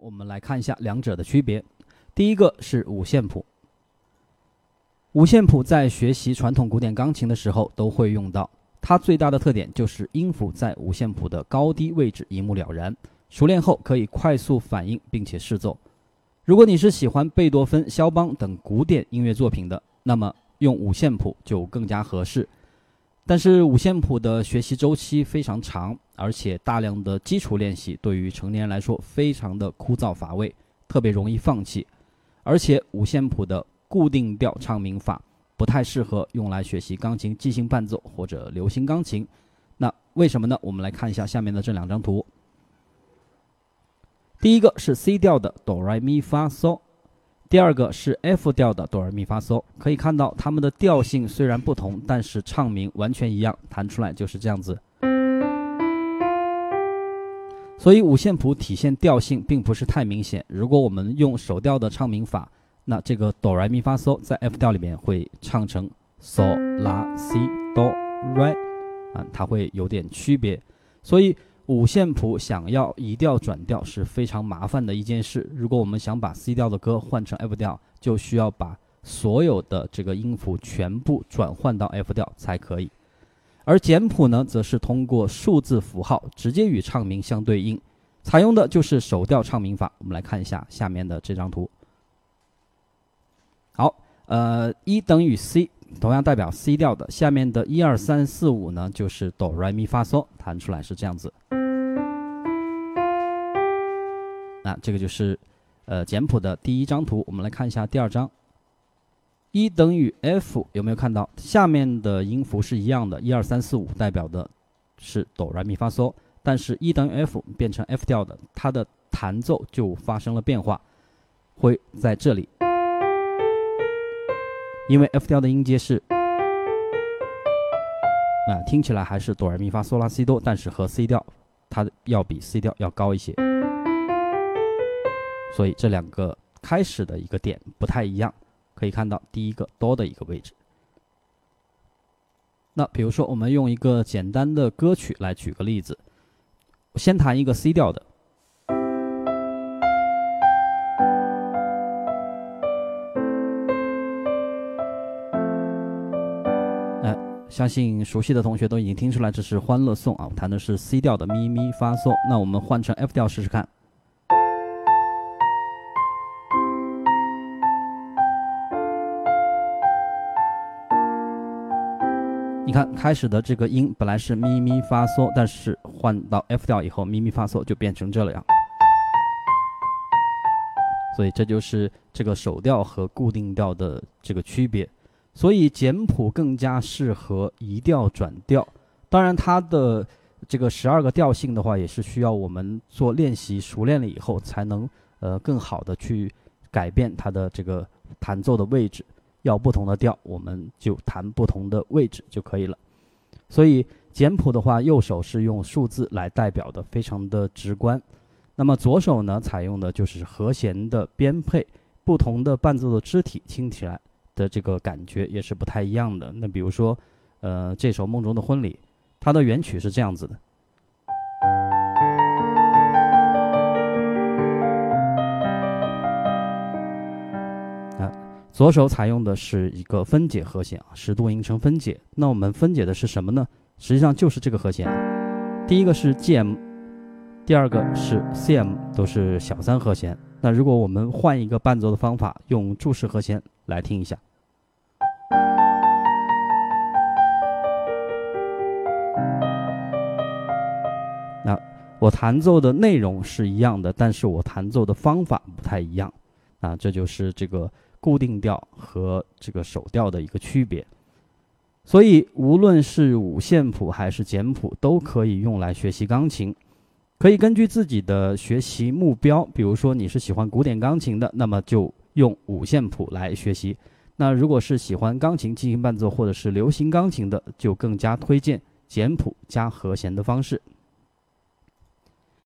我们来看一下两者的区别。第一个是五线谱，五线谱在学习传统古典钢琴的时候都会用到。它最大的特点就是音符在五线谱的高低位置一目了然，熟练后可以快速反应并且试奏。如果你是喜欢贝多芬、肖邦等古典音乐作品的，那么用五线谱就更加合适。但是五线谱的学习周期非常长，而且大量的基础练习对于成年人来说非常的枯燥乏味，特别容易放弃。而且五线谱的固定调唱名法不太适合用来学习钢琴即兴伴奏或者流行钢琴。那为什么呢？我们来看一下下面的这两张图。第一个是 C 调的哆来咪发嗦。第二个是 F 调的哆来咪发嗦，可以看到它们的调性虽然不同，但是唱名完全一样，弹出来就是这样子。所以五线谱体现调性并不是太明显。如果我们用手调的唱名法，那这个哆来咪发嗦在 F 调里面会唱成嗦拉西哆来，啊，它会有点区别。所以。五线谱想要移调转调是非常麻烦的一件事。如果我们想把 C 调的歌换成 F 调，就需要把所有的这个音符全部转换到 F 调才可以。而简谱呢，则是通过数字符号直接与唱名相对应，采用的就是手调唱名法。我们来看一下下面的这张图。好，呃，一等于 C。同样代表 C 调的，下面的一二三四五呢，就是哆来咪发嗦，弹出来是这样子。那这个就是，呃，简谱的第一张图。我们来看一下第二张，一等于 F，有没有看到下面的音符是一样的？一二三四五代表的是哆来咪发嗦，但是一等于 F 变成 F 调的，它的弹奏就发生了变化，会在这里。因为 F 调的音阶是，啊，听起来还是哆来咪发嗦拉西哆，但是和 C 调，它要比 C 调要高一些，所以这两个开始的一个点不太一样。可以看到第一个哆的一个位置。那比如说，我们用一个简单的歌曲来举个例子，先弹一个 C 调的。相信熟悉的同学都已经听出来，这是《欢乐颂》啊，弹的是 C 调的咪咪发嗦。那我们换成 F 调试试看。你看，开始的这个音本来是咪咪发嗦，但是换到 F 调以后，咪咪发嗦就变成这样。所以这就是这个手调和固定调的这个区别。所以简谱更加适合移调转调，当然它的这个十二个调性的话，也是需要我们做练习熟练了以后，才能呃更好的去改变它的这个弹奏的位置。要不同的调，我们就弹不同的位置就可以了。所以简谱的话，右手是用数字来代表的，非常的直观。那么左手呢，采用的就是和弦的编配，不同的伴奏的肢体听起来。的这个感觉也是不太一样的。那比如说，呃，这首《梦中的婚礼》，它的原曲是这样子的。左手采用的是一个分解和弦啊，十度音程分解。那我们分解的是什么呢？实际上就是这个和弦。第一个是 G M，第二个是 C M，都是小三和弦。那如果我们换一个伴奏的方法，用注释和弦来听一下。那我弹奏的内容是一样的，但是我弹奏的方法不太一样。啊，这就是这个固定调和这个手调的一个区别。所以，无论是五线谱还是简谱，都可以用来学习钢琴。可以根据自己的学习目标，比如说你是喜欢古典钢琴的，那么就用五线谱来学习；那如果是喜欢钢琴进行伴奏或者是流行钢琴的，就更加推荐简谱加和弦的方式。